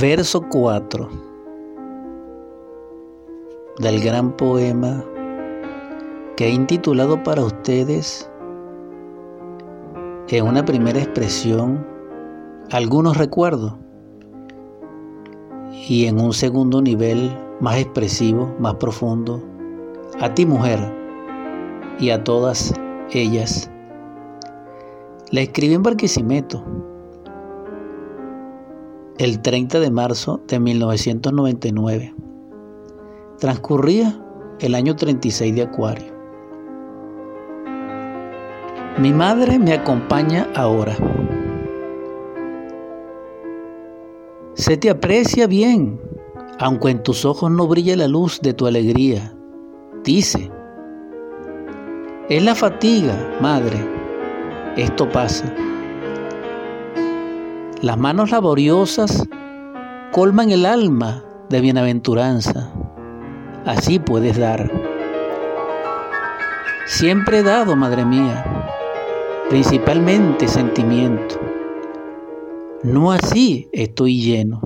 Verso 4 del gran poema que he intitulado para ustedes en una primera expresión algunos recuerdos y en un segundo nivel más expresivo, más profundo, a ti mujer y a todas ellas. La escribí en Barquisimeto el 30 de marzo de 1999. Transcurría el año 36 de Acuario. Mi madre me acompaña ahora. Se te aprecia bien, aunque en tus ojos no brilla la luz de tu alegría. Dice, es la fatiga, madre, esto pasa. Las manos laboriosas colman el alma de bienaventuranza. Así puedes dar. Siempre he dado, madre mía, principalmente sentimiento. No así estoy lleno.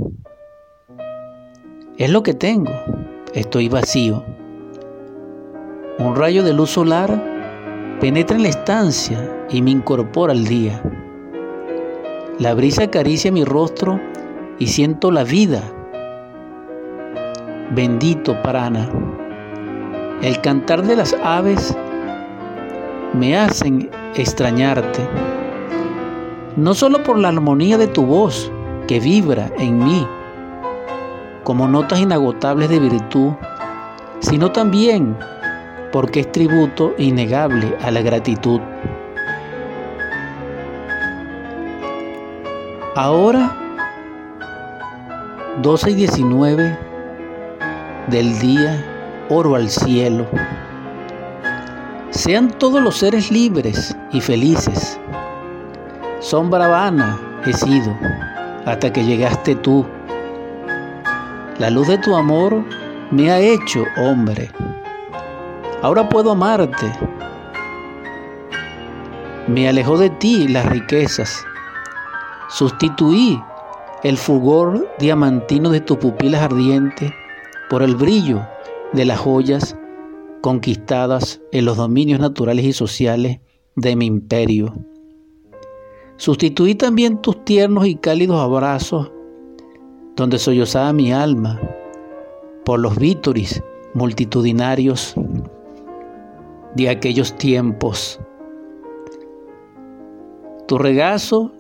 Es lo que tengo, estoy vacío. Un rayo de luz solar penetra en la estancia y me incorpora al día. La brisa acaricia mi rostro y siento la vida. Bendito Prana. El cantar de las aves me hacen extrañarte. No solo por la armonía de tu voz que vibra en mí como notas inagotables de virtud, sino también porque es tributo innegable a la gratitud. Ahora, 12 y 19 del día, oro al cielo. Sean todos los seres libres y felices. Sombra vana he sido hasta que llegaste tú. La luz de tu amor me ha hecho hombre. Ahora puedo amarte. Me alejó de ti las riquezas Sustituí el fulgor diamantino de tus pupilas ardientes por el brillo de las joyas conquistadas en los dominios naturales y sociales de mi imperio. Sustituí también tus tiernos y cálidos abrazos donde sollozaba mi alma por los vítoris multitudinarios de aquellos tiempos. Tu regazo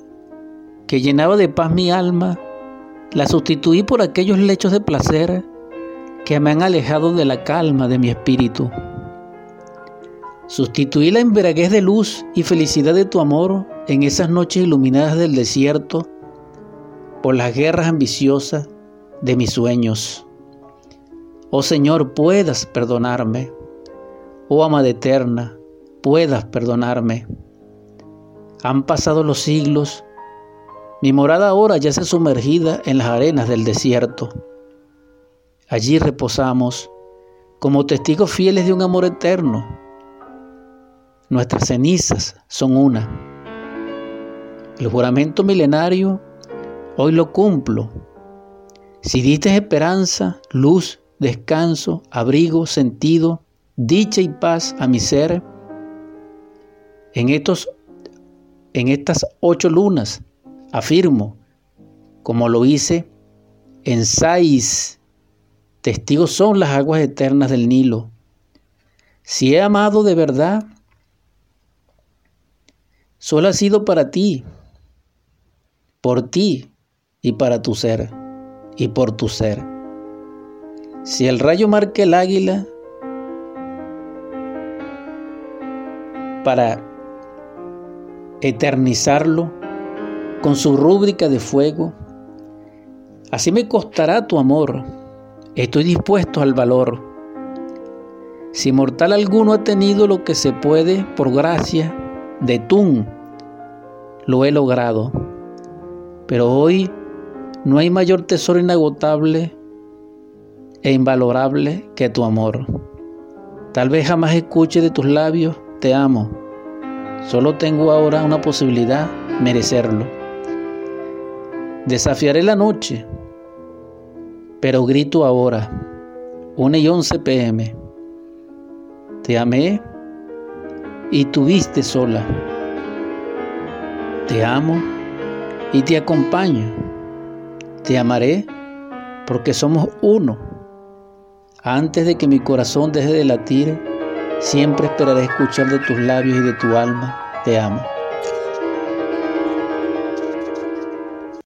que llenaba de paz mi alma, la sustituí por aquellos lechos de placer que me han alejado de la calma de mi espíritu. Sustituí la embriaguez de luz y felicidad de tu amor en esas noches iluminadas del desierto por las guerras ambiciosas de mis sueños. Oh Señor, puedas perdonarme. Oh amada eterna, puedas perdonarme. Han pasado los siglos mi morada ahora ya se sumergida en las arenas del desierto. Allí reposamos como testigos fieles de un amor eterno. Nuestras cenizas son una. El juramento milenario hoy lo cumplo. Si diste esperanza, luz, descanso, abrigo, sentido, dicha y paz a mi ser, en, estos, en estas ocho lunas Afirmo, como lo hice en Sais, testigos son las aguas eternas del Nilo. Si he amado de verdad, solo ha sido para ti, por ti y para tu ser, y por tu ser. Si el rayo marca el águila, para eternizarlo, con su rúbrica de fuego. Así me costará tu amor. Estoy dispuesto al valor. Si mortal alguno ha tenido lo que se puede por gracia de Tun, lo he logrado. Pero hoy no hay mayor tesoro inagotable e invalorable que tu amor. Tal vez jamás escuche de tus labios, te amo. Solo tengo ahora una posibilidad, merecerlo. Desafiaré la noche, pero grito ahora, 1 y 11 pm. Te amé y tuviste sola. Te amo y te acompaño. Te amaré porque somos uno. Antes de que mi corazón deje de latir, siempre esperaré escuchar de tus labios y de tu alma. Te amo.